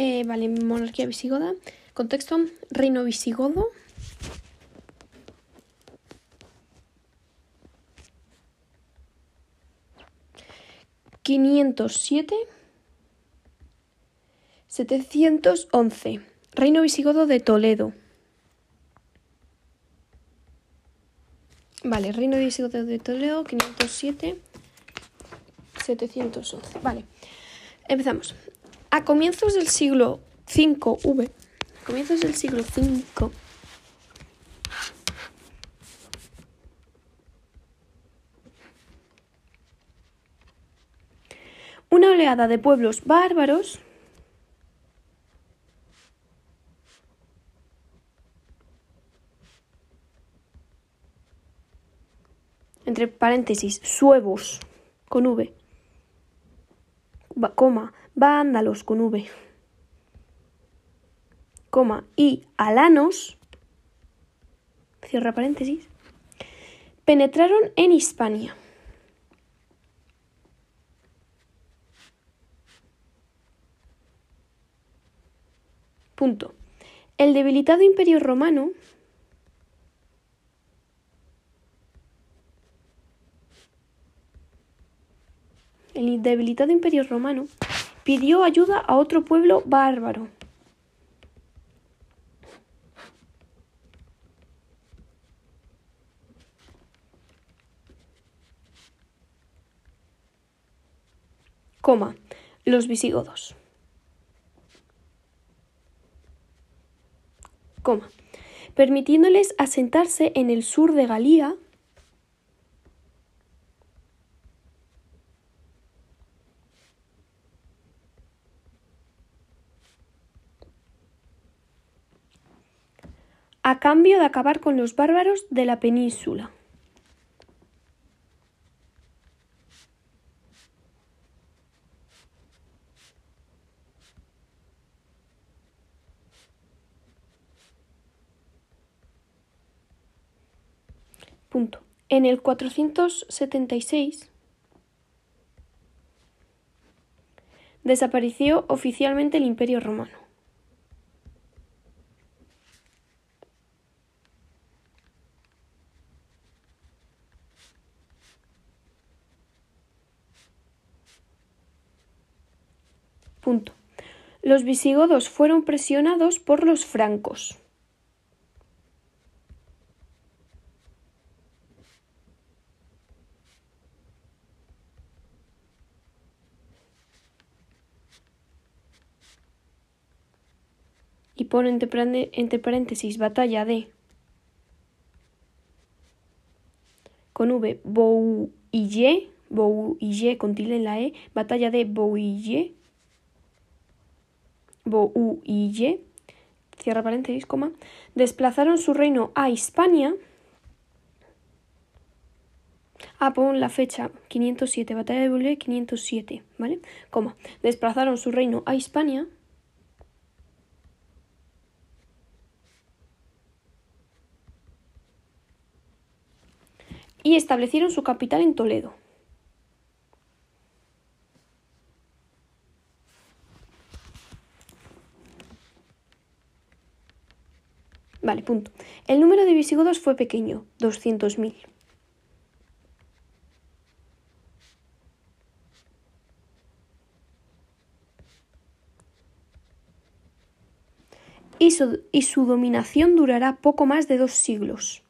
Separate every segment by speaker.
Speaker 1: Eh, vale, monarquía visigoda. Contexto, reino visigodo. ¿507? 711. Reino visigodo de Toledo. Vale, Reino visigodo de Toledo, 507. 711. Vale, empezamos. A comienzos del siglo V, a comienzos del siglo V, una oleada de pueblos bárbaros entre paréntesis, suevos, con V, coma, vándalos, con V, coma, y alanos, cierra paréntesis, penetraron en Hispania. Punto. El debilitado imperio romano el debilitado imperio romano pidió ayuda a otro pueblo bárbaro. Coma, los visigodos. Coma, permitiéndoles asentarse en el sur de Galía a cambio de acabar con los bárbaros de la península. Punto. En el 476 desapareció oficialmente el Imperio Romano. Los visigodos fueron presionados por los francos. y pone entre paréntesis batalla de con V Bouille, Bouille con tilde en la E, batalla de Bouille Bo y Ye, cierra paréntesis, coma, desplazaron su reino a Hispania. Ah, pon la fecha 507, batalla de Boulogne 507, ¿vale? Coma, desplazaron su reino a Hispania. Y establecieron su capital en Toledo. Vale, El número de visigodos fue pequeño, 200.000. Y su, y su dominación durará poco más de dos siglos.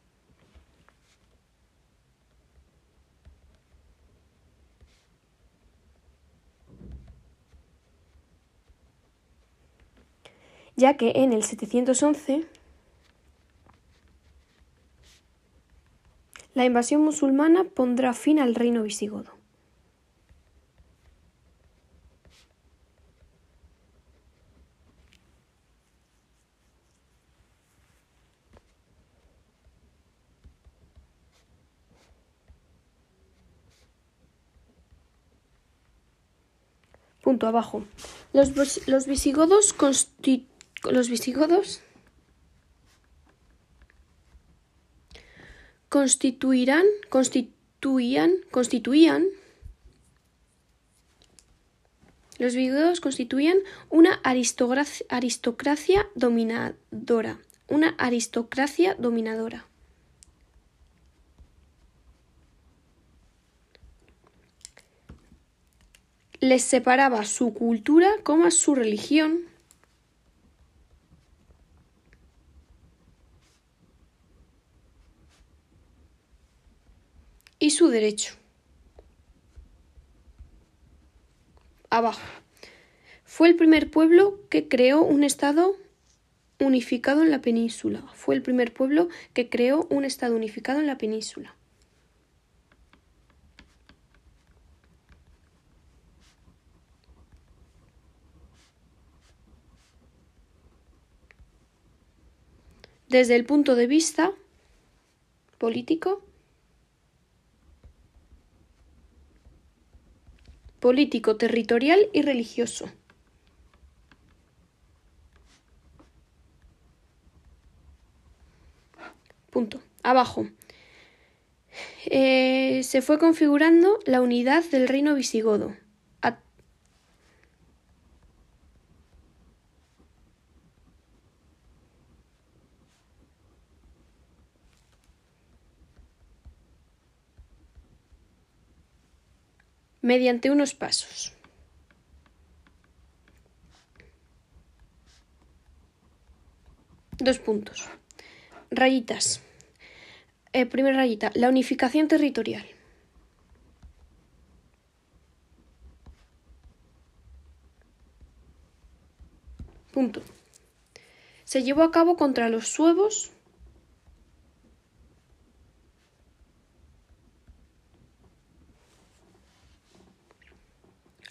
Speaker 1: ya que en el 711 La invasión musulmana pondrá fin al reino visigodo. Punto abajo. Los, los visigodos los visigodos constituirán, constituían, constituían Los visigodos constituían una aristocracia dominadora. Una aristocracia dominadora. Les separaba su cultura como su religión. Su derecho. Abajo. Fue el primer pueblo que creó un estado unificado en la península. Fue el primer pueblo que creó un estado unificado en la península. Desde el punto de vista político, político, territorial y religioso. Punto. Abajo. Eh, se fue configurando la unidad del reino visigodo. Mediante unos pasos. Dos puntos. Rayitas. Eh, primera rayita, la unificación territorial. Punto. Se llevó a cabo contra los suevos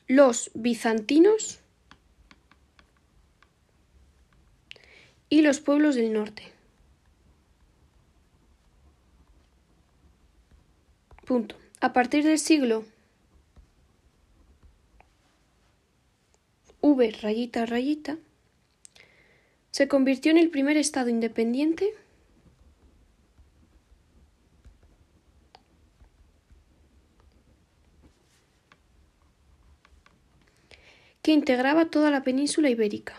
Speaker 1: los bizantinos y los pueblos del norte. Punto. A partir del siglo V rayita rayita se convirtió en el primer estado independiente que integraba toda la península ibérica.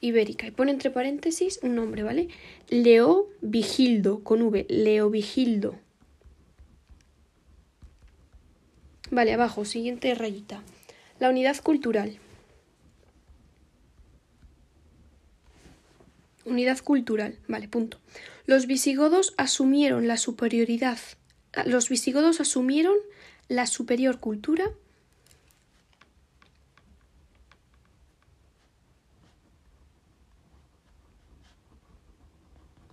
Speaker 1: Ibérica. Y pone entre paréntesis un nombre, ¿vale? Leo Vigildo, con V, Leo Vigildo. Vale, abajo, siguiente rayita. La unidad cultural. Unidad cultural. Vale, punto. Los visigodos asumieron la superioridad. Los visigodos asumieron la superior cultura.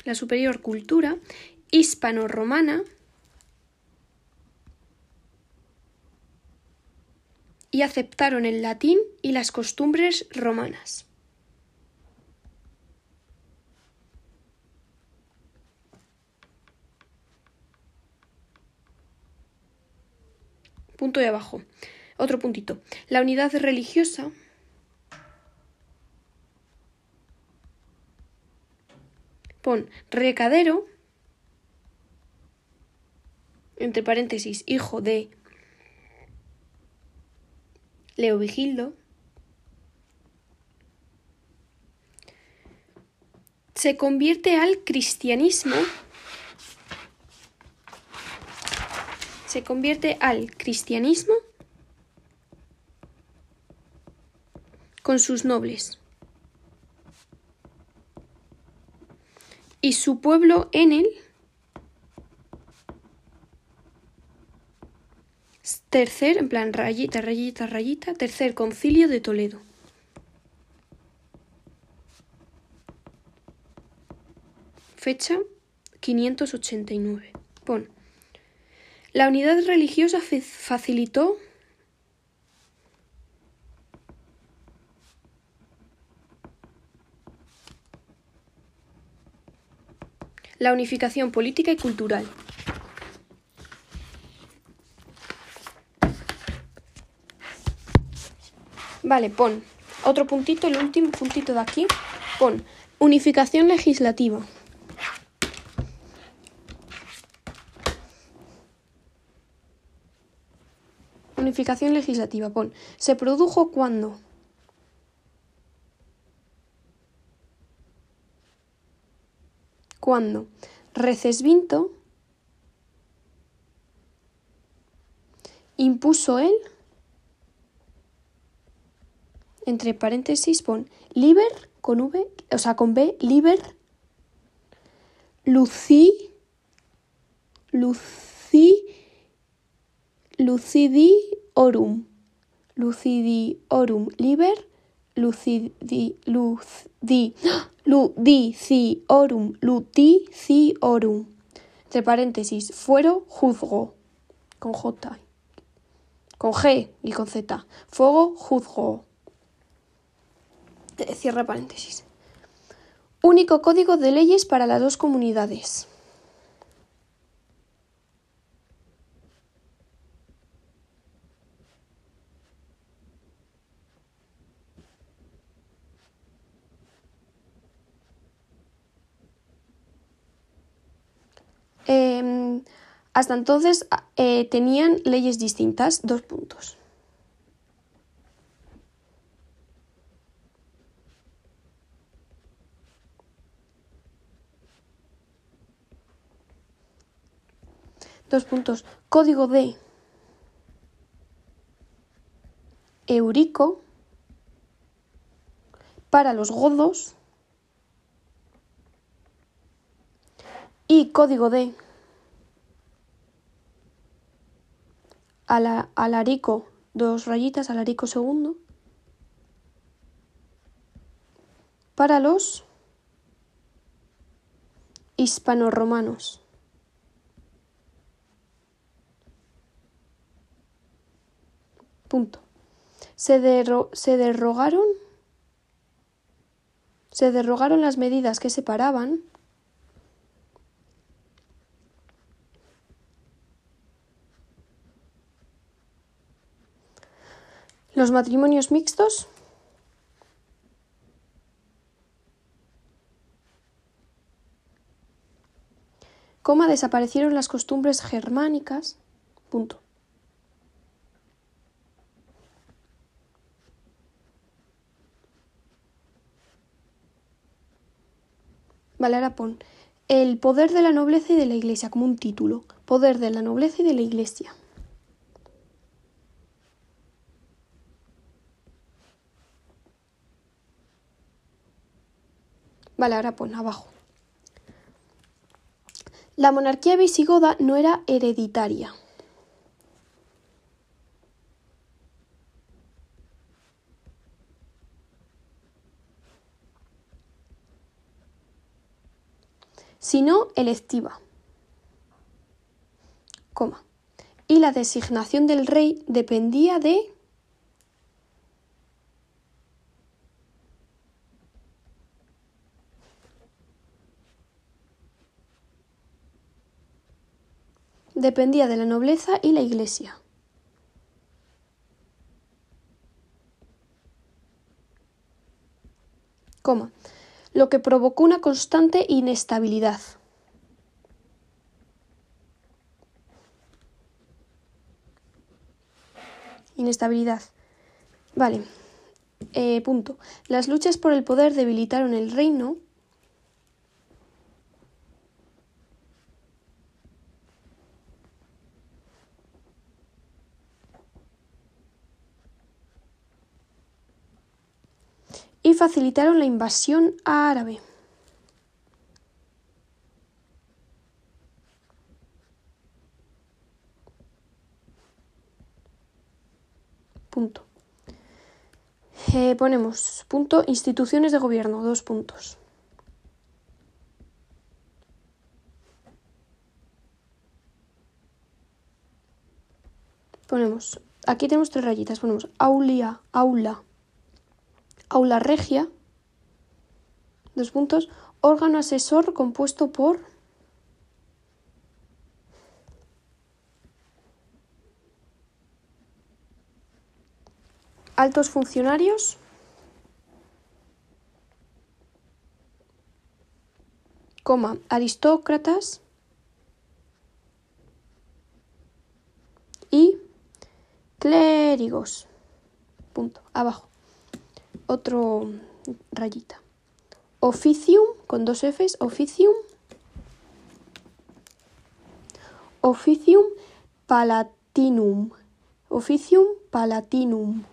Speaker 1: La superior cultura hispano-romana y aceptaron el latín y las costumbres romanas. Punto de abajo. Otro puntito. La unidad religiosa pon recadero, entre paréntesis, hijo de Leovigildo, se convierte al cristianismo se convierte al cristianismo con sus nobles. Y su pueblo en él tercer, en plan rayita, rayita, rayita, tercer concilio de Toledo. Fecha 589. Pon. La unidad religiosa facilitó la unificación política y cultural. Vale, pon otro puntito, el último puntito de aquí. Pon Unificación legislativa. Unificación legislativa. Pon. Se produjo cuando. Cuando Recesvinto impuso él, entre paréntesis pon liber con V, o sea, con B, liber, lucí, lucí, lucidi orum, lucidi orum liber, lucidi, lucidi, ludiciorum, ludiciorum, entre paréntesis, fuero juzgo, con J, con G y con Z, fuego juzgo. Cierra paréntesis. Único código de leyes para las dos comunidades. Hasta entonces eh, tenían leyes distintas, dos puntos. Dos puntos. Código de Eurico para los godos y código de Alarico, dos rayitas, Alarico segundo para los hispanoromanos. Punto. Se, se derrogaron se derrogaron las medidas que separaban los matrimonios mixtos coma desaparecieron las costumbres germánicas punto Vale, ahora pon el poder de la nobleza y de la iglesia como un título. Poder de la nobleza y de la iglesia. Vale, ahora pon abajo. La monarquía visigoda no era hereditaria. sino electiva. Coma. Y la designación del rey dependía de dependía de la nobleza y la iglesia. Coma lo que provocó una constante inestabilidad. Inestabilidad. Vale. Eh, punto. Las luchas por el poder debilitaron el reino. Y facilitaron la invasión árabe. Punto. Eh, ponemos punto instituciones de gobierno, dos puntos. Ponemos, aquí tenemos tres rayitas, ponemos aulia, aula, aula regia, dos puntos, órgano asesor compuesto por altos funcionarios coma, aristócratas y clérigos. Punto. Abajo. Otro rayita. Officium, con dos Fs, officium. Officium palatinum. Officium palatinum.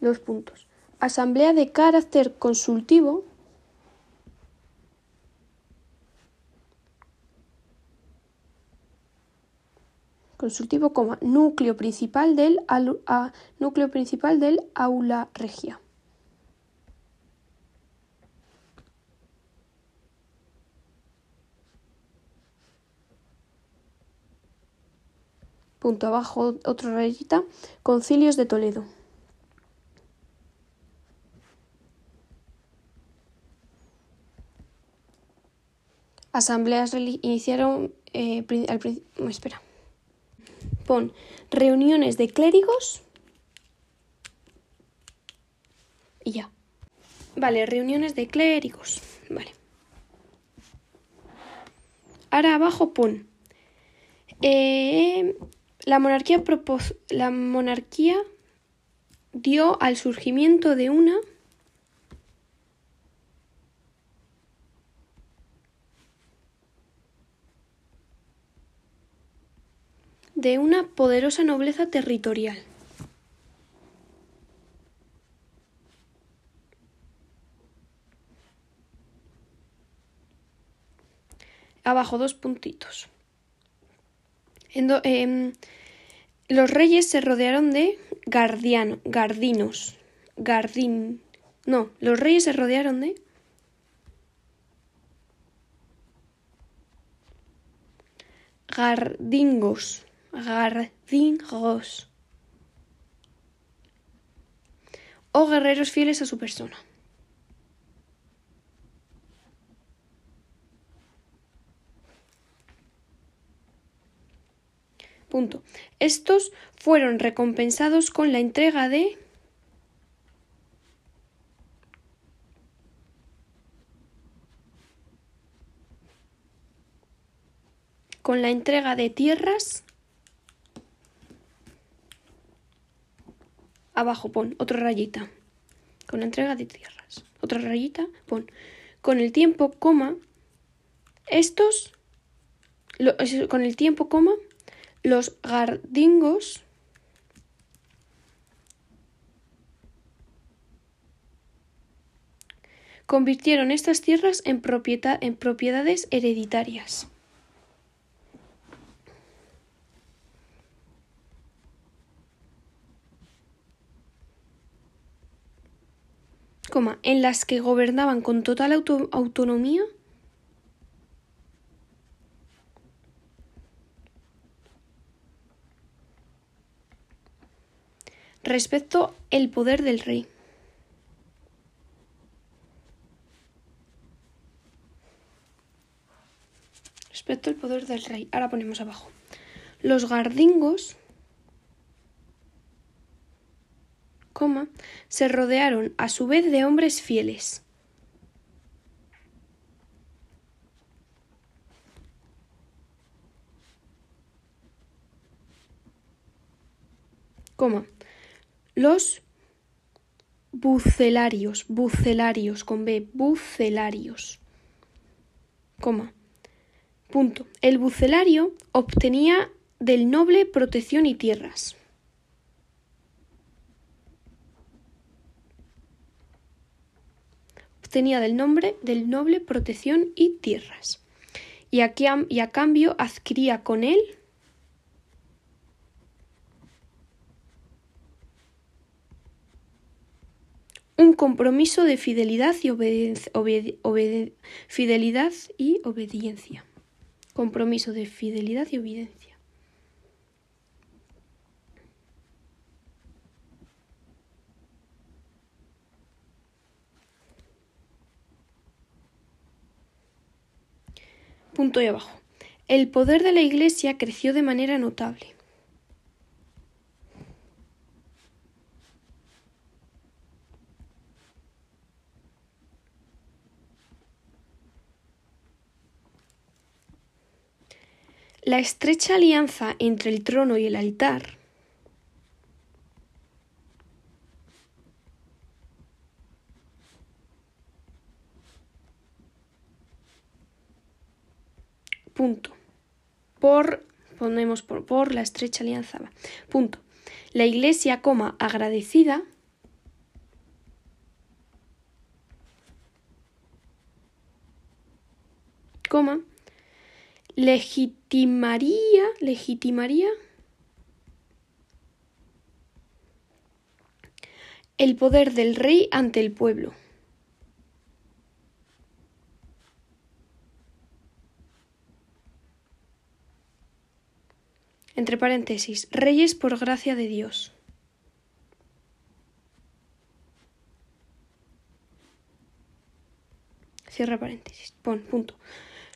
Speaker 1: Dos puntos. Asamblea de carácter consultivo. Consultivo, coma, núcleo principal del, núcleo principal del aula regia. punto abajo, otra rayita, concilios de Toledo. Asambleas iniciaron eh, al espera. Pon reuniones de clérigos. Y ya. Vale, reuniones de clérigos. Vale. Ahora abajo pon. Eh, la monarquía, la monarquía dio al surgimiento de una de una poderosa nobleza territorial. Abajo dos puntitos. Em, los reyes se rodearon de guardiano, gardinos. Gardín. No, los reyes se rodearon de. Gardingos. Gardingos. O guerreros fieles a su persona. Punto. Estos fueron recompensados con la entrega de con la entrega de tierras abajo pon otra rayita. Con entrega de tierras. Otra rayita pon. Con el tiempo coma estos con el tiempo coma los gardingos convirtieron estas tierras en, en propiedades hereditarias. En las que gobernaban con total autonomía respecto el poder del rey. Respecto al poder del rey. Ahora ponemos abajo. Los gardingos, se rodearon a su vez de hombres fieles. Los bucelarios, bucelarios, con B, bucelarios. Coma. Punto. El bucelario obtenía del noble protección y tierras. Obtenía del nombre del noble protección y tierras. Y, y a cambio adquiría con él un compromiso de fidelidad y, fidelidad y obediencia. Compromiso de fidelidad y obediencia. Punto y abajo. El poder de la Iglesia creció de manera notable. La estrecha alianza entre el trono y el altar Por, por la estrecha alianza, punto. La iglesia, coma, agradecida, coma, legitimaría, legitimaría el poder del rey ante el pueblo. Entre paréntesis, reyes por gracia de Dios. Cierra paréntesis. Pon, punto.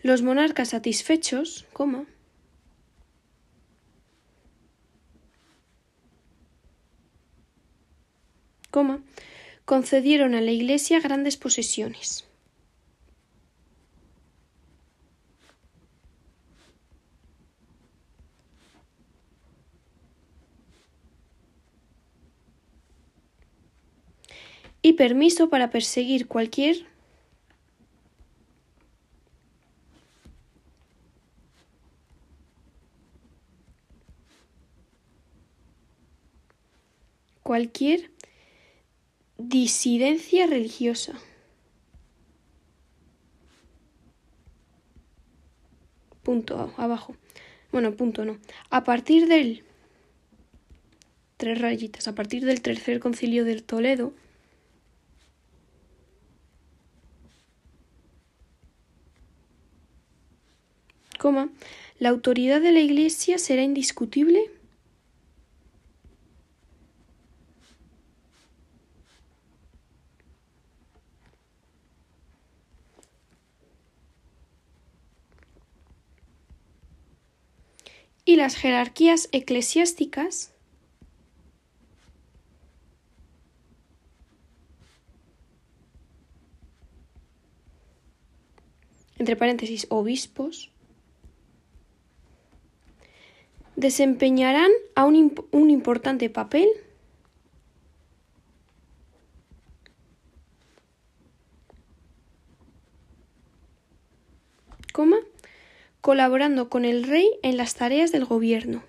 Speaker 1: Los monarcas satisfechos, coma, coma, concedieron a la Iglesia grandes posesiones. Y permiso para perseguir cualquier cualquier disidencia religiosa. Punto abajo. Bueno, punto no. A partir del tres rayitas, a partir del tercer concilio del Toledo, la autoridad de la Iglesia será indiscutible y las jerarquías eclesiásticas entre paréntesis obispos desempeñarán a un, un importante papel colaborando con el rey en las tareas del gobierno.